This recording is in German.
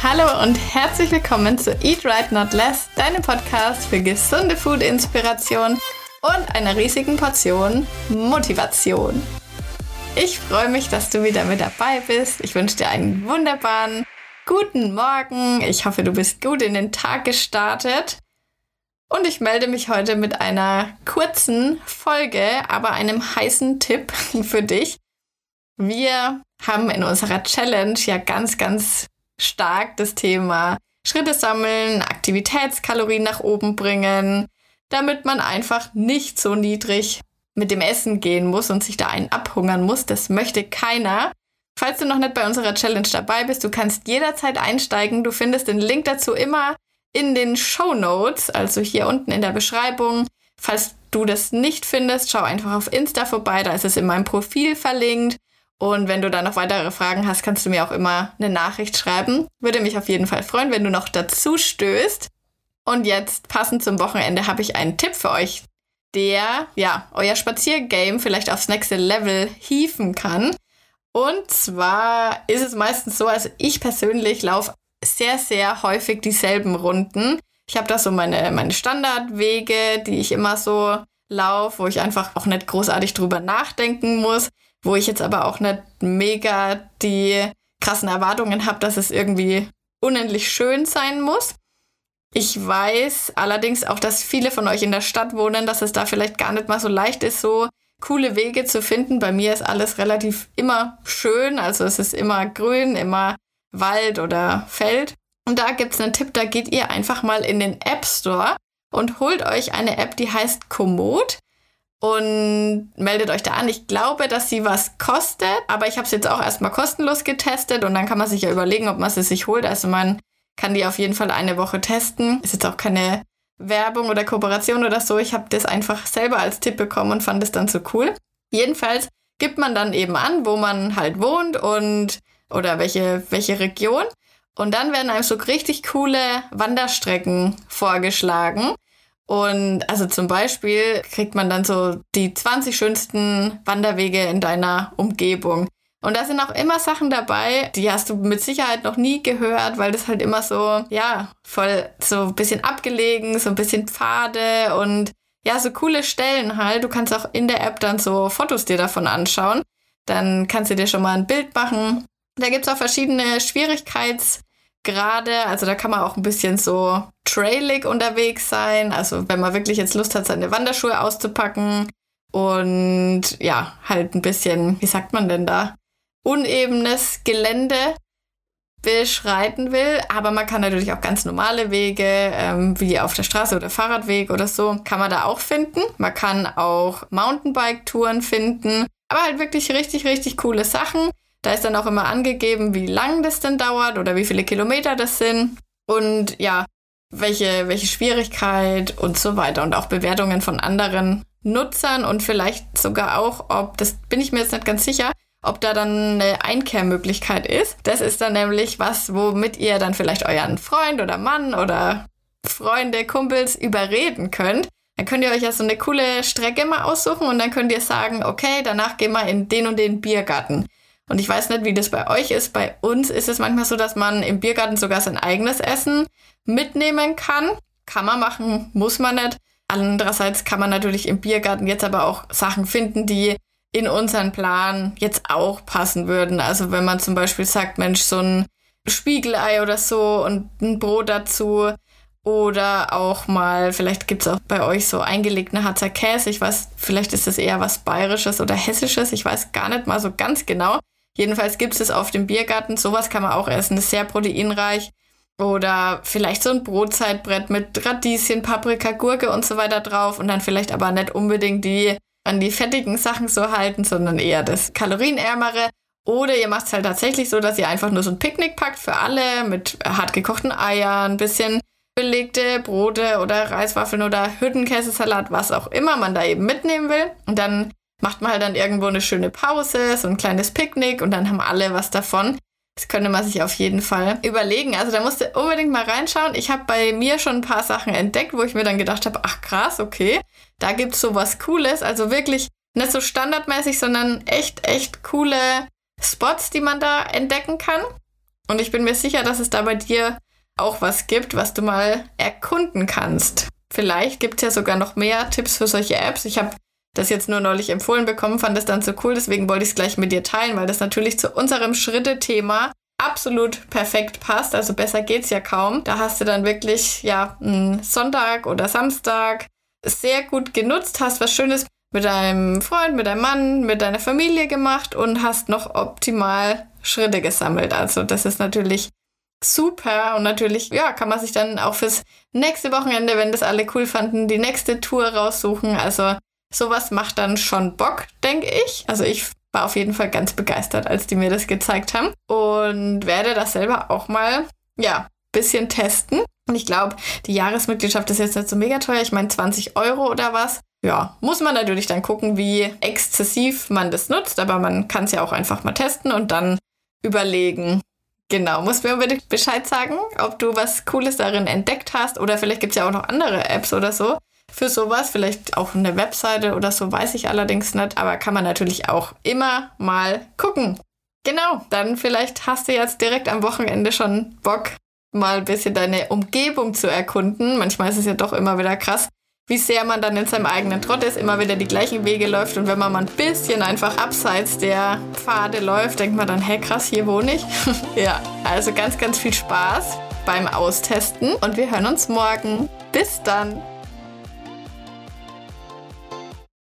Hallo und herzlich willkommen zu Eat Right Not Less, deinem Podcast für gesunde Food-Inspiration und einer riesigen Portion Motivation. Ich freue mich, dass du wieder mit dabei bist. Ich wünsche dir einen wunderbaren guten Morgen. Ich hoffe, du bist gut in den Tag gestartet. Und ich melde mich heute mit einer kurzen Folge, aber einem heißen Tipp für dich. Wir haben in unserer Challenge ja ganz, ganz stark das Thema Schritte sammeln, Aktivitätskalorien nach oben bringen, damit man einfach nicht so niedrig mit dem Essen gehen muss und sich da einen abhungern muss. Das möchte keiner. Falls du noch nicht bei unserer Challenge dabei bist, du kannst jederzeit einsteigen. Du findest den Link dazu immer in den Show Notes, also hier unten in der Beschreibung. Falls du das nicht findest, schau einfach auf Insta vorbei, da ist es in meinem Profil verlinkt. Und wenn du da noch weitere Fragen hast, kannst du mir auch immer eine Nachricht schreiben. Würde mich auf jeden Fall freuen, wenn du noch dazu stößt. Und jetzt, passend zum Wochenende, habe ich einen Tipp für euch, der, ja, euer Spaziergame vielleicht aufs nächste Level hieven kann. Und zwar ist es meistens so, also ich persönlich laufe sehr, sehr häufig dieselben Runden. Ich habe da so meine, meine Standardwege, die ich immer so laufe, wo ich einfach auch nicht großartig drüber nachdenken muss wo ich jetzt aber auch nicht mega die krassen Erwartungen habe, dass es irgendwie unendlich schön sein muss. Ich weiß allerdings auch, dass viele von euch in der Stadt wohnen, dass es da vielleicht gar nicht mal so leicht ist, so coole Wege zu finden. Bei mir ist alles relativ immer schön, also es ist immer grün, immer Wald oder Feld. Und da gibt es einen Tipp, da geht ihr einfach mal in den App Store und holt euch eine App, die heißt Komoot und meldet euch da an. Ich glaube, dass sie was kostet, aber ich habe es jetzt auch erstmal kostenlos getestet und dann kann man sich ja überlegen, ob man sie sich holt. Also man kann die auf jeden Fall eine Woche testen. Ist jetzt auch keine Werbung oder Kooperation oder so. Ich habe das einfach selber als Tipp bekommen und fand es dann so cool. Jedenfalls gibt man dann eben an, wo man halt wohnt und oder welche, welche Region. Und dann werden einem so richtig coole Wanderstrecken vorgeschlagen. Und also zum Beispiel kriegt man dann so die 20 schönsten Wanderwege in deiner Umgebung. Und da sind auch immer Sachen dabei, die hast du mit Sicherheit noch nie gehört, weil das halt immer so, ja, voll so ein bisschen abgelegen, so ein bisschen Pfade und ja, so coole Stellen halt. Du kannst auch in der App dann so Fotos dir davon anschauen. Dann kannst du dir schon mal ein Bild machen. Da gibt's auch verschiedene Schwierigkeits- gerade. Also da kann man auch ein bisschen so trailig unterwegs sein. Also wenn man wirklich jetzt Lust hat, seine Wanderschuhe auszupacken und ja, halt ein bisschen, wie sagt man denn da, unebenes Gelände beschreiten will. Aber man kann natürlich auch ganz normale Wege, ähm, wie auf der Straße oder Fahrradweg oder so, kann man da auch finden. Man kann auch Mountainbike-Touren finden. Aber halt wirklich richtig, richtig coole Sachen. Da ist dann auch immer angegeben, wie lang das denn dauert oder wie viele Kilometer das sind. Und ja, welche, welche Schwierigkeit und so weiter. Und auch Bewertungen von anderen Nutzern und vielleicht sogar auch, ob, das bin ich mir jetzt nicht ganz sicher, ob da dann eine Einkehrmöglichkeit ist. Das ist dann nämlich was, womit ihr dann vielleicht euren Freund oder Mann oder Freunde, Kumpels überreden könnt. Dann könnt ihr euch ja so eine coole Strecke mal aussuchen und dann könnt ihr sagen, okay, danach gehen wir in den und den Biergarten. Und ich weiß nicht, wie das bei euch ist. Bei uns ist es manchmal so, dass man im Biergarten sogar sein eigenes Essen mitnehmen kann. Kann man machen, muss man nicht. Andererseits kann man natürlich im Biergarten jetzt aber auch Sachen finden, die in unseren Plan jetzt auch passen würden. Also wenn man zum Beispiel sagt, Mensch, so ein Spiegelei oder so und ein Brot dazu. Oder auch mal, vielleicht gibt es auch bei euch so eingelegten Harzer Käse. Ich weiß, vielleicht ist das eher was Bayerisches oder Hessisches. Ich weiß gar nicht mal so ganz genau. Jedenfalls gibt es auf dem Biergarten. Sowas kann man auch essen. Ist sehr proteinreich. Oder vielleicht so ein Brotzeitbrett mit Radieschen, Paprika, Gurke und so weiter drauf. Und dann vielleicht aber nicht unbedingt die an die fettigen Sachen so halten, sondern eher das kalorienärmere. Oder ihr macht es halt tatsächlich so, dass ihr einfach nur so ein Picknick packt für alle mit hart gekochten Eiern, ein bisschen belegte Brote oder Reiswaffeln oder Hüttenkäsesalat, was auch immer man da eben mitnehmen will. Und dann macht man halt dann irgendwo eine schöne Pause, so ein kleines Picknick und dann haben alle was davon. Das könnte man sich auf jeden Fall überlegen. Also da musst du unbedingt mal reinschauen. Ich habe bei mir schon ein paar Sachen entdeckt, wo ich mir dann gedacht habe, ach krass, okay, da gibt's so was Cooles. Also wirklich nicht so standardmäßig, sondern echt, echt coole Spots, die man da entdecken kann. Und ich bin mir sicher, dass es da bei dir auch was gibt, was du mal erkunden kannst. Vielleicht gibt es ja sogar noch mehr Tipps für solche Apps. Ich habe das jetzt nur neulich empfohlen bekommen, fand das dann so cool, deswegen wollte ich es gleich mit dir teilen, weil das natürlich zu unserem Schritte-Thema absolut perfekt passt. Also besser geht's ja kaum. Da hast du dann wirklich ja einen Sonntag oder Samstag sehr gut genutzt, hast was Schönes mit deinem Freund, mit deinem Mann, mit deiner Familie gemacht und hast noch optimal Schritte gesammelt. Also das ist natürlich super und natürlich, ja, kann man sich dann auch fürs nächste Wochenende, wenn das alle cool fanden, die nächste Tour raussuchen. Also sowas macht dann schon Bock, denke ich. Also ich war auf jeden Fall ganz begeistert, als die mir das gezeigt haben und werde das selber auch mal, ja, bisschen testen. Und ich glaube, die Jahresmitgliedschaft ist jetzt nicht so mega teuer. Ich meine 20 Euro oder was. Ja, muss man natürlich dann gucken, wie exzessiv man das nutzt, aber man kann es ja auch einfach mal testen und dann überlegen, Genau, musst mir unbedingt Bescheid sagen, ob du was Cooles darin entdeckt hast oder vielleicht gibt es ja auch noch andere Apps oder so für sowas. Vielleicht auch eine Webseite oder so, weiß ich allerdings nicht, aber kann man natürlich auch immer mal gucken. Genau, dann vielleicht hast du jetzt direkt am Wochenende schon Bock, mal ein bisschen deine Umgebung zu erkunden. Manchmal ist es ja doch immer wieder krass, wie sehr man dann in seinem eigenen Trott ist, immer wieder die gleichen Wege läuft. Und wenn man mal ein bisschen einfach abseits der Pfade läuft, denkt man dann, hey krass, hier wohne ich. ja, also ganz, ganz viel Spaß beim Austesten und wir hören uns morgen. Bis dann!